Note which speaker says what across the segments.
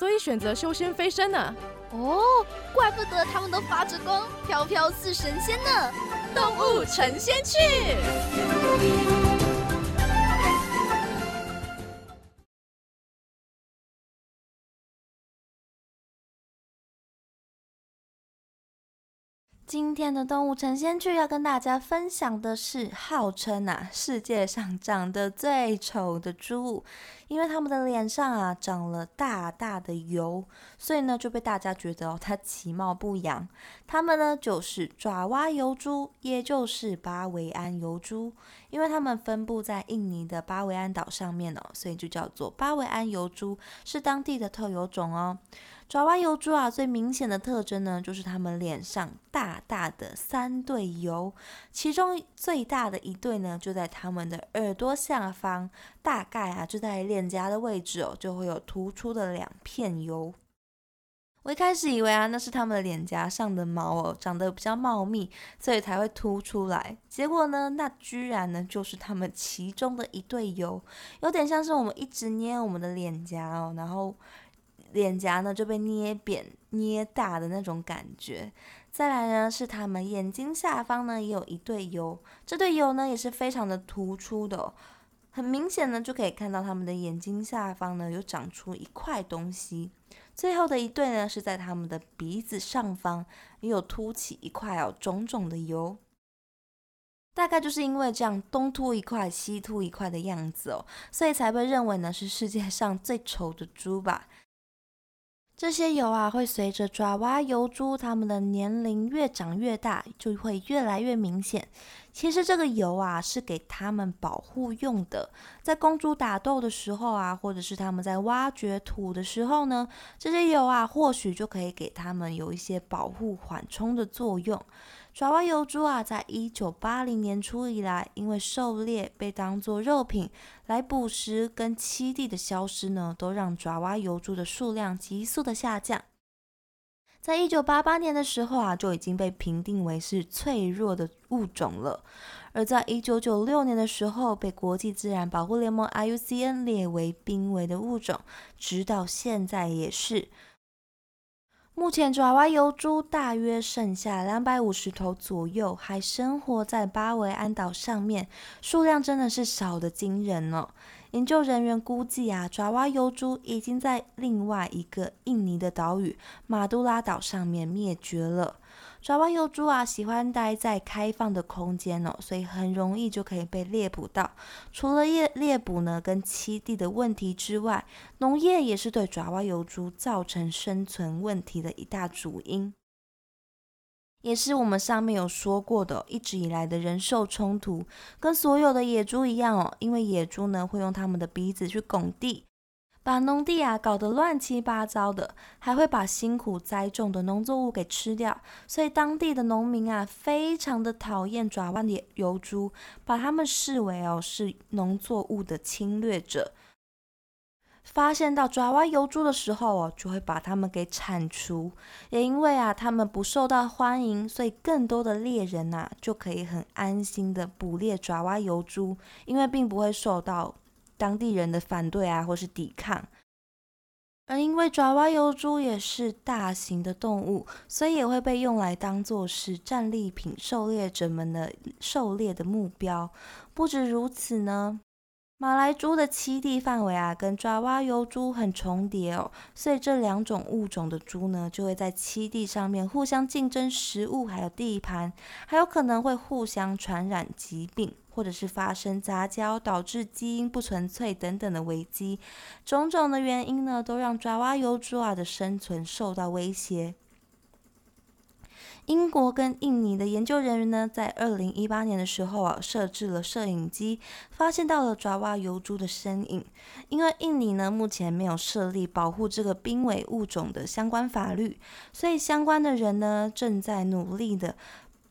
Speaker 1: 所以选择修仙飞升呢。
Speaker 2: 哦，怪不得他们都发着光，飘飘似神仙呢。
Speaker 1: 动物成仙去。
Speaker 3: 今天的动物成仙剧要跟大家分享的是，号称啊世界上长得最丑的猪，因为它们的脸上啊长了大大的油，所以呢就被大家觉得它其貌不扬。它们呢就是爪哇油猪，也就是巴维安油猪，因为它们分布在印尼的巴维安岛上面哦，所以就叫做巴维安油猪，是当地的特有种哦。爪哇油猪啊，最明显的特征呢，就是它们脸上大大的三对油，其中最大的一对呢，就在他们的耳朵下方，大概啊就在脸颊的位置哦，就会有突出的两片油。我一开始以为啊，那是他们的脸颊上的毛哦，长得比较茂密，所以才会凸出来。结果呢，那居然呢，就是他们其中的一对油，有点像是我们一直捏我们的脸颊哦，然后。脸颊呢就被捏扁、捏大的那种感觉。再来呢，是他们眼睛下方呢也有一对油，这对油呢也是非常的突出的，很明显呢就可以看到他们的眼睛下方呢有长出一块东西。最后的一对呢是在他们的鼻子上方也有凸起一块哦肿肿的油，大概就是因为这样东凸一块西凸一块的样子哦，所以才被认为呢是世界上最丑的猪吧。这些油啊，会随着爪哇油猪它们的年龄越长越大，就会越来越明显。其实这个油啊，是给它们保护用的。在公猪打斗的时候啊，或者是它们在挖掘土的时候呢，这些油啊，或许就可以给它们有一些保护缓冲的作用。爪哇油猪啊，在一九八零年初以来，因为狩猎被当作肉品来捕食，跟栖地的消失呢，都让爪哇油猪的数量急速的下降。在一九八八年的时候啊，就已经被评定为是脆弱的物种了。而在一九九六年的时候，被国际自然保护联盟 IUCN 列为濒危的物种，直到现在也是。目前爪哇油猪大约剩下两百五十头左右，还生活在巴维安岛上面，数量真的是少得惊人哦。研究人员估计啊，爪哇油猪已经在另外一个印尼的岛屿马杜拉岛上面灭绝了。爪哇油猪啊，喜欢待在开放的空间哦，所以很容易就可以被猎捕到。除了猎猎捕呢，跟栖地的问题之外，农业也是对爪哇油猪造成生存问题的一大主因，也是我们上面有说过的，一直以来的人兽冲突，跟所有的野猪一样哦，因为野猪呢会用它们的鼻子去拱地。把农地啊搞得乱七八糟的，还会把辛苦栽种的农作物给吃掉，所以当地的农民啊非常的讨厌爪哇的油猪，把他们视为哦是农作物的侵略者。发现到爪哇油猪的时候哦，就会把他们给铲除。也因为啊他们不受到欢迎，所以更多的猎人呐就可以很安心的捕猎爪哇油猪，因为并不会受到。当地人的反对啊，或是抵抗，而因为爪哇油猪也是大型的动物，所以也会被用来当做是战利品，狩猎者们的狩猎的目标。不止如此呢。马来猪的栖地范围啊，跟爪哇油猪很重叠哦，所以这两种物种的猪呢，就会在栖地上面互相竞争食物，还有地盘，还有可能会互相传染疾病，或者是发生杂交导致基因不纯粹等等的危机。种种的原因呢，都让爪哇油猪啊的生存受到威胁。英国跟印尼的研究人员呢，在二零一八年的时候啊，设置了摄影机，发现到了爪哇疣猪的身影。因为印尼呢，目前没有设立保护这个濒危物种的相关法律，所以相关的人呢，正在努力的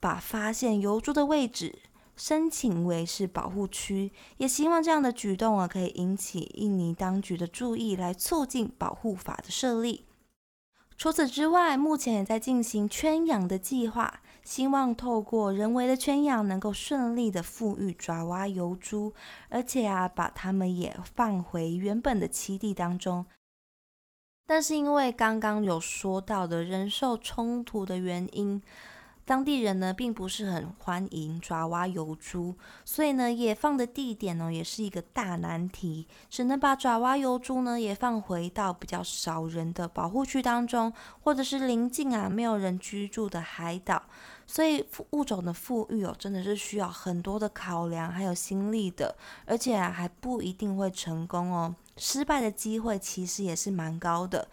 Speaker 3: 把发现疣猪的位置。申请为是保护区，也希望这样的举动啊，可以引起印尼当局的注意，来促进保护法的设立。除此之外，目前也在进行圈养的计划，希望透过人为的圈养，能够顺利的富裕爪哇疣猪，而且啊，把它们也放回原本的栖地当中。但是因为刚刚有说到的人兽冲突的原因。当地人呢，并不是很欢迎爪哇油猪，所以呢，野放的地点呢，也是一个大难题，只能把爪哇油猪呢，也放回到比较少人的保护区当中，或者是临近啊没有人居住的海岛。所以物种的富裕哦，真的是需要很多的考量还有心力的，而且啊，还不一定会成功哦，失败的机会其实也是蛮高的。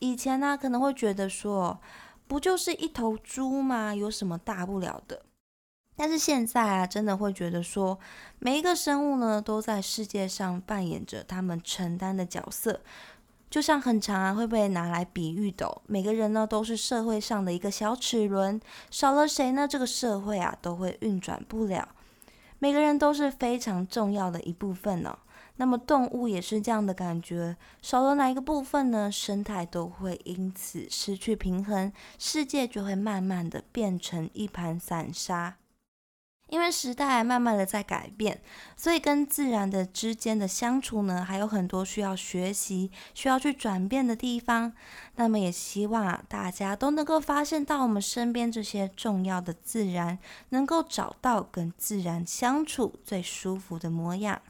Speaker 3: 以前呢，可能会觉得说。不就是一头猪吗？有什么大不了的？但是现在啊，真的会觉得说，每一个生物呢，都在世界上扮演着他们承担的角色。就像很长啊，会被拿来比喻的，每个人呢，都是社会上的一个小齿轮，少了谁呢，这个社会啊，都会运转不了。每个人都是非常重要的一部分呢。那么动物也是这样的感觉，少了哪一个部分呢？生态都会因此失去平衡，世界就会慢慢的变成一盘散沙。因为时代慢慢的在改变，所以跟自然的之间的相处呢，还有很多需要学习、需要去转变的地方。那么也希望啊，大家都能够发现到我们身边这些重要的自然，能够找到跟自然相处最舒服的模样。